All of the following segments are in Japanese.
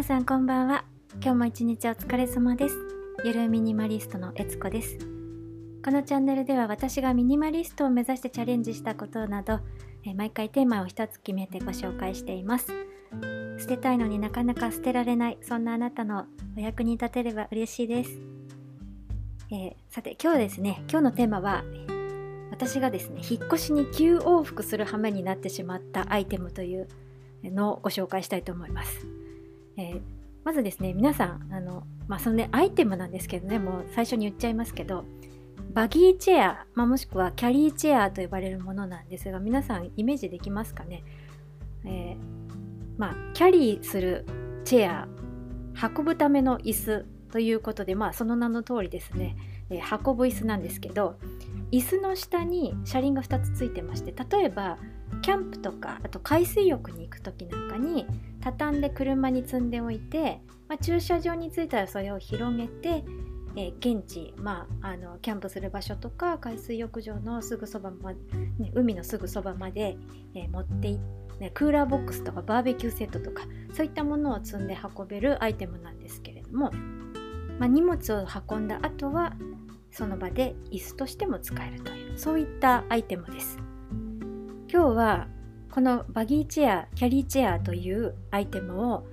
皆さんこんばんは。今日も一日お疲れ様です。ゆるミニマリストのえつこです。このチャンネルでは私がミニマリストを目指してチャレンジしたことなどえ毎回テーマを一つ決めてご紹介しています。捨てたいのになかなか捨てられないそんなあなたのお役に立てれば嬉しいです、えー、さて今日ですね今日のテーマは私がですね引っ越しに急往復する羽目になってしまったアイテムというのをご紹介したいと思います、えー、まずですね皆さんあの、まあ、そのねアイテムなんですけどねもう最初に言っちゃいますけどバギーチェア、まあ、もしくはキャリーチェアと呼ばれるものなんですが皆さんイメージできますかね、えー、まあ、キャリーするチェア運ぶための椅子ということで、まあ、その名の通りですね、えー、運ぶ椅子なんですけど椅子の下に車輪が2つついてまして例えばキャンプとかあと海水浴に行く時なんかに畳んで車に積んでおいて、まあ、駐車場に着いたらそれを広げて、えー、現地、まあ、あのキャンプする場所とか海水浴場のすぐそばま、ね、海のすぐそばまで、えー、持っていって、クーラーボックスとかバーベキューセットとかそういったものを積んで運べるアイテムなんですけれども、まあ、荷物を運んだ後はその場で椅子としても使えるというそういったアイテムです。今日はこのバギーチェアキャリーチェアというアイテムを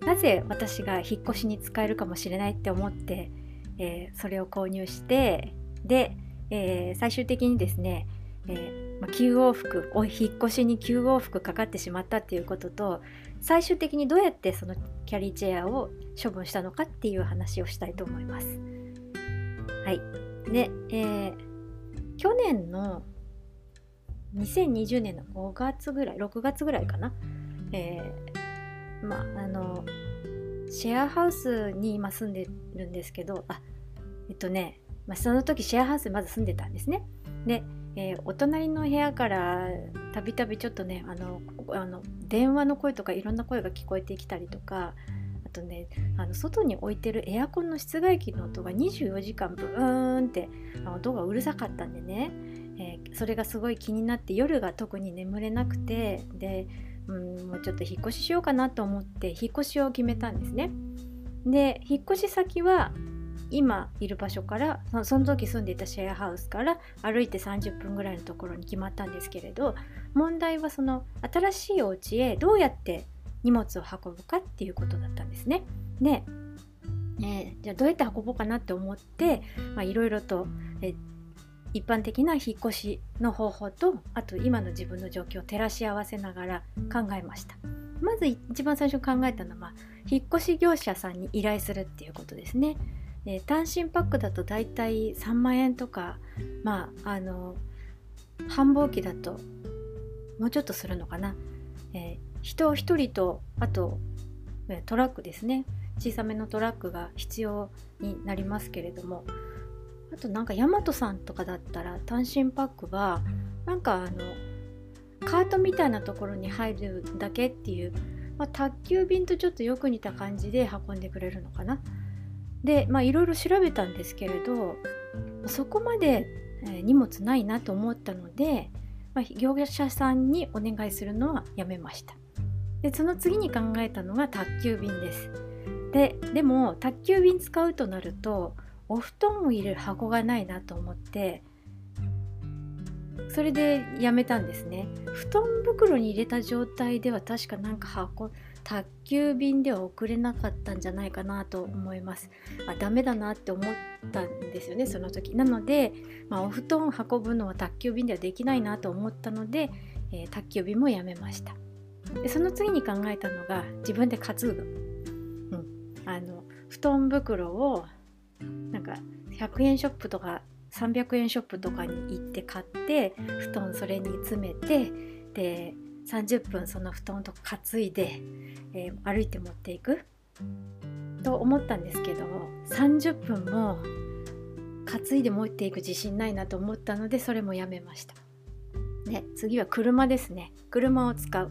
なぜ私が引っ越しに使えるかもしれないって思って、えー、それを購入してで、えー、最終的にですね、えーまあ、急往復引っ越しに急往復かかってしまったっていうことと最終的にどうやってそのキャリーチェアを処分したのかっていう話をしたいと思います。はい。で、え、去年の2020年の5月ぐらい6月ぐらいかな、えー、まあのシェアハウスに今住んでるんですけどあえっとね、ま、その時シェアハウスにまず住んでたんですね。で、えー、お隣の部屋からたびたびちょっとねあのあの電話の声とかいろんな声が聞こえてきたりとかあとねあの外に置いてるエアコンの室外機の音が24時間ブーンって音がうるさかったんでね。えー、それがすごい気になって夜が特に眠れなくてで、うん、もうちょっと引っ越ししようかなと思って引っ越しを決めたんですね。で引っ越し先は今いる場所からその時住んでいたシェアハウスから歩いて30分ぐらいのところに決まったんですけれど問題はその新しいお家へどうやって荷物を運ぶかっていうことだったんですね。で、えー、じゃあどうやって運ぼうかなって思っていろいろと、えー一般的な引っ越しの方法とあと今の自分の状況を照らし合わせながら考えました。まず一番最初考えたのは引っ越し業者さんに依頼するっていうことですね。で単身パックだとだいたい3万円とかまああの繁忙期だともうちょっとするのかな、えー、人1人とあとトラックですね。小さめのトラックが必要になりますけれどもあとなんかヤマトさんとかだったら単身パックはなんかあのカートみたいなところに入るだけっていう、まあ、宅急便とちょっとよく似た感じで運んでくれるのかな。でまあいろいろ調べたんですけれどそこまで、荷物ないなと思ったので、まあ、業者さんにお願いするのはやめました。でその次に考えたのが宅急便です。ででも宅急便使うとなるとお布団を入れる箱がないなと思ってそれでやめたんですね。布団袋に入れた状態では確かなんか箱宅急便では送れなかったんじゃないかなと思います。あダメだなって思ったんですよねその時。なので、まあ、お布団運ぶのは宅急便ではできないなと思ったので、えー、宅急便もやめました。でその次に考えたのが自分で担ぐ、うん、あの布団袋をなんか100円ショップとか300円ショップとかに行って買って布団それに詰めてで30分その布団とか担いで、えー、歩いて持っていく。と思ったんですけど30分も担いで持っていく自信ないなと思ったのでそれもやめました。ね、次は車ですね。車を使う。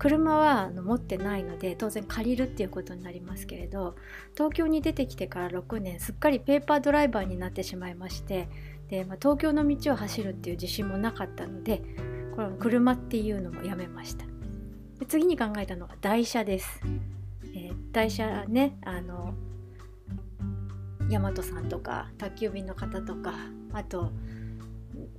車はあの持ってないので当然借りるっていうことになりますけれど東京に出てきてから6年すっかりペーパードライバーになってしまいましてで、まあ、東京の道を走るっていう自信もなかったのでこの車っていうのもやめました。で次に考えたのが台車です、えー、台車ねあの大和さんとか宅急便の方とかあと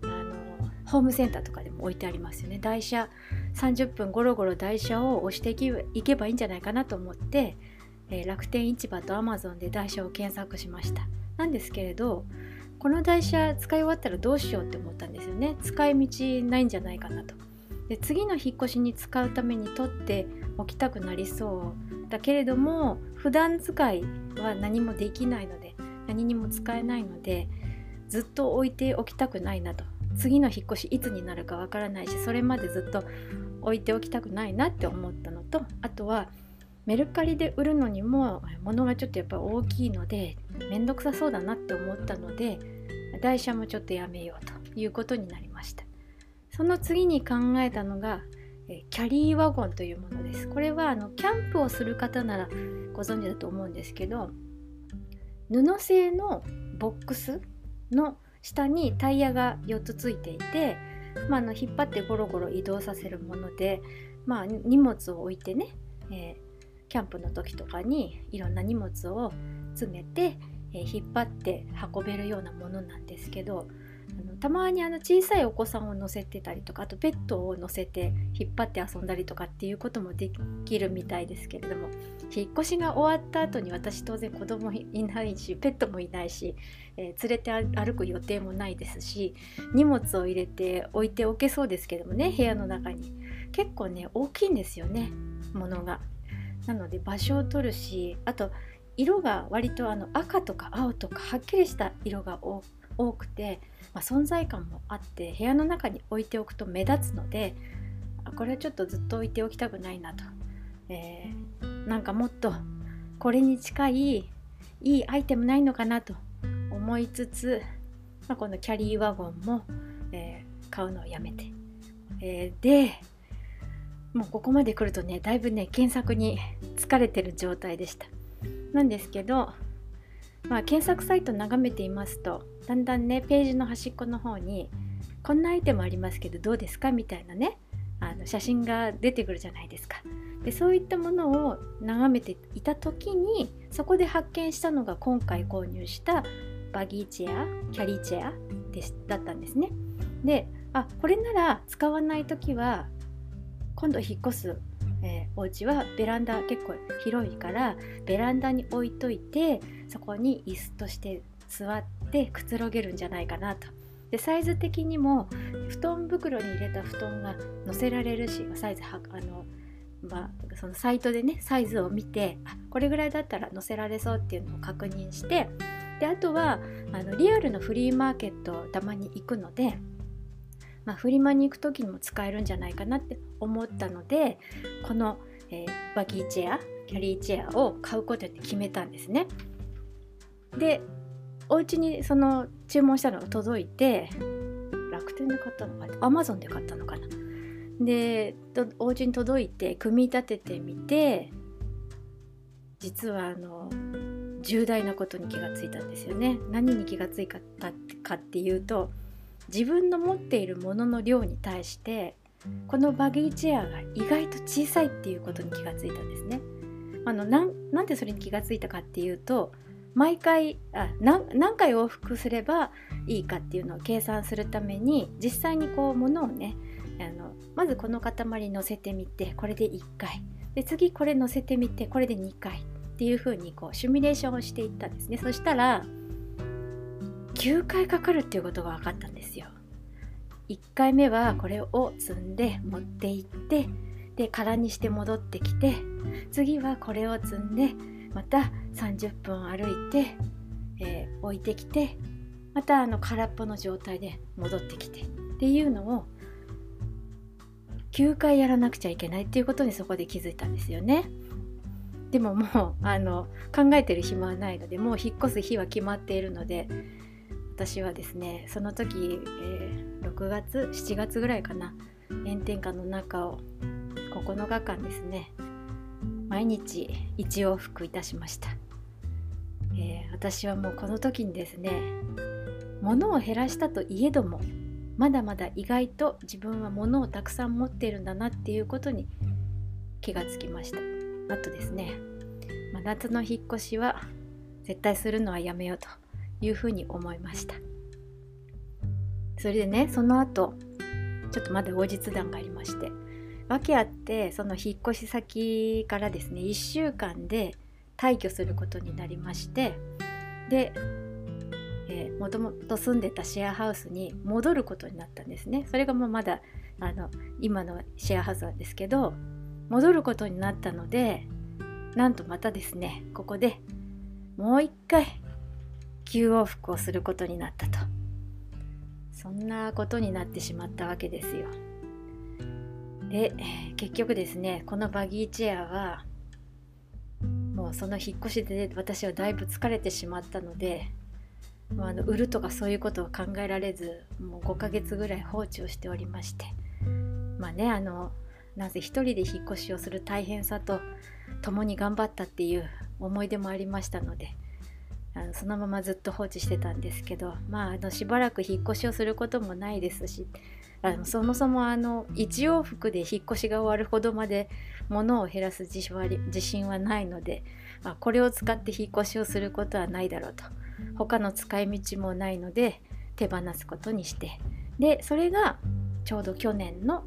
あのホームセンターとかでも置いてありますよね。台車30分ゴロゴロ台車を押していけばいいんじゃないかなと思って、えー、楽天市場とアマゾンで台車を検索しました。なんですけれどこの台車使い終わったらどうしようって思ったんですよね。使い道ないんじゃないかなと。で次の引っ越しに使うために取っておきたくなりそうだけれども普段使いは何もできないので何にも使えないのでずっと置いておきたくないなと。次の引っ越しいつになるかわからないしそれまでずっと置いておきたくないなって思ったのとあとはメルカリで売るのにも物がちょっとやっぱ大きいので面倒くさそうだなって思ったので台車もちょっとやめようということになりました。その次に考えたのがキャリーワゴンというものです。これはあのキャンプをする方ならご存知だと思うんですけど布製のボックスの下にタイヤが4つついていて、まあ、の引っ張ってゴロゴロ移動させるもので、まあ、荷物を置いてね、えー、キャンプの時とかにいろんな荷物を詰めて、えー、引っ張って運べるようなものなんですけどあのたまにあの小さいお子さんを乗せてたりとかあとペットを乗せて引っ張って遊んだりとかっていうこともできるみたいですけれども引っ越しが終わった後に私当然子供いないしペットもいないし、えー、連れて歩く予定もないですし荷物を入れて置いておけそうですけどもね部屋の中に結構ね大きいんですよねものが。なので場所を取るしあと色が割とあの赤とか青とかはっきりした色が多く多くてまあ、存在感もあって部屋の中に置いておくと目立つのでこれはちょっとずっと置いておきたくないなと、えー、なんかもっとこれに近いいいアイテムないのかなと思いつつ、まあ、このキャリーワゴンも、えー、買うのをやめて、えー、でもうここまで来るとねだいぶね検索に疲れてる状態でした。なんですけどまあ、検索サイト眺めていますとだんだんねページの端っこの方にこんなアイテムありますけどどうですかみたいなねあの写真が出てくるじゃないですか。でそういったものを眺めていた時にそこで発見したのが今回購入したバギーチェアキャリーチェアでだったんですね。であこれなら使わない時は今度引っ越すえー、お家はベランダ結構広いからベランダに置いといてそこに椅子として座ってくつろげるんじゃないかなと。でサイズ的にも布団袋に入れた布団が載せられるしサイズはあの、まあ、そのサイトでねサイズを見てあこれぐらいだったら載せられそうっていうのを確認してであとはあのリアルのフリーマーケットたまに行くのでまあ、フリマに行く時にも使えるんじゃないかなって思ったのでこの、えー、バギーチェアキャリーチェアを買うことで決めたんですね。でお家にその注文したのが届いて楽天で買ったのかな？アマゾンで買ったのかな？でお家に届いて組み立ててみて実はあの重大なことに気がついたんですよね。何に気がついたかっていうと自分の持っているものの量に対してこのバギーチェアが意外と小さいっていうことに気がついたんですね。あのなんでそれに気がついたかっていうと毎回あ何回往復すればいいかっていうのを計算するために実際にこう物をねあのまずこの塊乗せてみてこれで1回で次これ乗せてみてこれで2回っていう風にこうシミュレーションをしていったんですねそしたら9回かかるっていうことが分かったんですよ。1回目はこれを積んで持って行ってで空にして戻ってきて次はこれを積んでまた30分歩いて、えー、置いてきてまたあの空っぽの状態で戻ってきてっていうのを9回やらなくちゃいけないっていうことにそこで気づいたんですよね。でももうあの考えてる暇はないのでもう引っ越す日は決まっているので私はですねその時、えー、6月7月ぐらいかな炎天下の中を9日間ですね毎日一往復いたしました、えー、私はもうこの時にですね物を減らしたといえどもまだまだ意外と自分は物をたくさん持っているんだなっていうことに気がつきました。あとですねあ、夏の引っ越しは絶対するのはやめようというふうに思いました。それでねその後ちょっとまだ後日談がありまして訳あってその引っ越し先からですね1週間で退去することになりましてでもともと住んでたシェアハウスに戻ることになったんですね。それがもうまだあの今のシェアハウスなんですけど戻ることになったのでなんとまたですねここでもう一回急往復をすることになったと。そんなことになってしまったわけですよ。で結局ですねこのバギーチェアはもうその引っ越しで私はだいぶ疲れてしまったのでもうあの売るとかそういうことを考えられずもう5ヶ月ぐらい放置をしておりましてまあねあのなぜ一人で引っ越しをする大変さと共に頑張ったっていう思い出もありましたのであのそのままずっと放置してたんですけどまああのしばらく引っ越しをすることもないですしあのそもそもあの一往復で引っ越しが終わるほどまで物を減らす自信はないので、まあ、これを使って引っ越しをすることはないだろうと。他の使い道もないので手放すことにして。でそれがちょうど去年の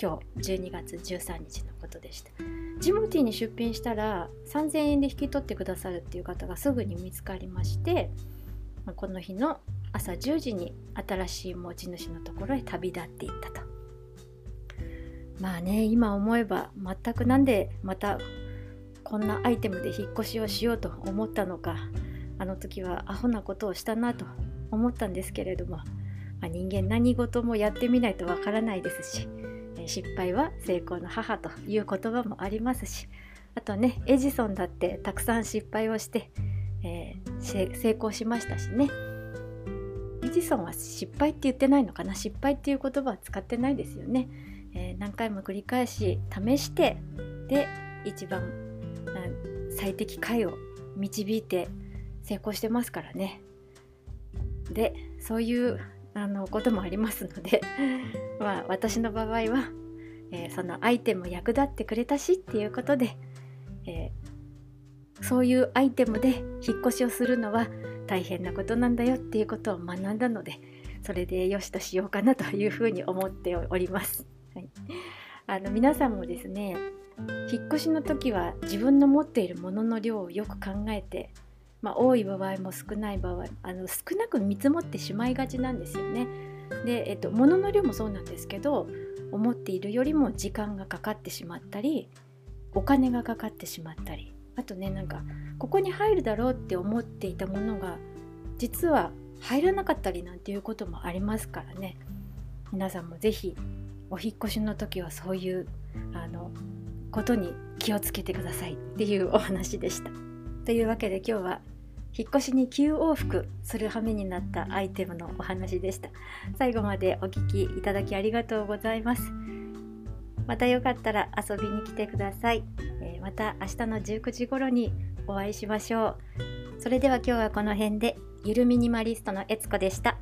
今日12月13日のことでした。ジモティーに出品したら3000円で引き取ってくださるっていう方がすぐに見つかりましてこの日の朝10時に新しい持ち主のところへ旅立っていったと。まあね今思えば全くなんでまたこんなアイテムで引っ越しをしようと思ったのかあの時はアホなことをしたなと思ったんですけれども、まあ、人間何事もやってみないとわからないですし失敗は成功の母という言葉もありますしあとねエジソンだってたくさん失敗をして、えー、成功しましたしね。エジソンは失敗って言ってないのかな？失敗っていう言葉は使ってないですよね、えー、何回も繰り返し試してで一番最適解を導いて成功してますからね。でそういうあのこともありますのでまあ私の場合は、えー、そのアイテム役立ってくれたしっていうことで、えー、そういうアイテムで引っ越しをするのは大変なことなんだよっていうことを学んだのでそれでよしとしようかなというふうに思っております。はい、あの皆さんもですね引っ越しの時は自分の持っているものの量をよく考えてまあ、多い場合も少ない場合あの少なく見積もってしまいがちなんですよね。で、えっと、物の量もそうなんですけど思っているよりも時間がかかってしまったりお金がかかってしまったりあとねなんかここに入るだろうって思っていたものが実は入らなかったりなんていうこともありますからね皆さんも是非お引越しの時はそういうあのことに気をつけてくださいっていうお話でした。というわけで今日は引っ越しに急往復する羽目になったアイテムのお話でした。最後までお聴きいただきありがとうございます。またよかったら遊びに来てください、えー、また明日の19時頃にお会いしましょう。それでは今日はこの辺でゆるミニマリストのえつこでした。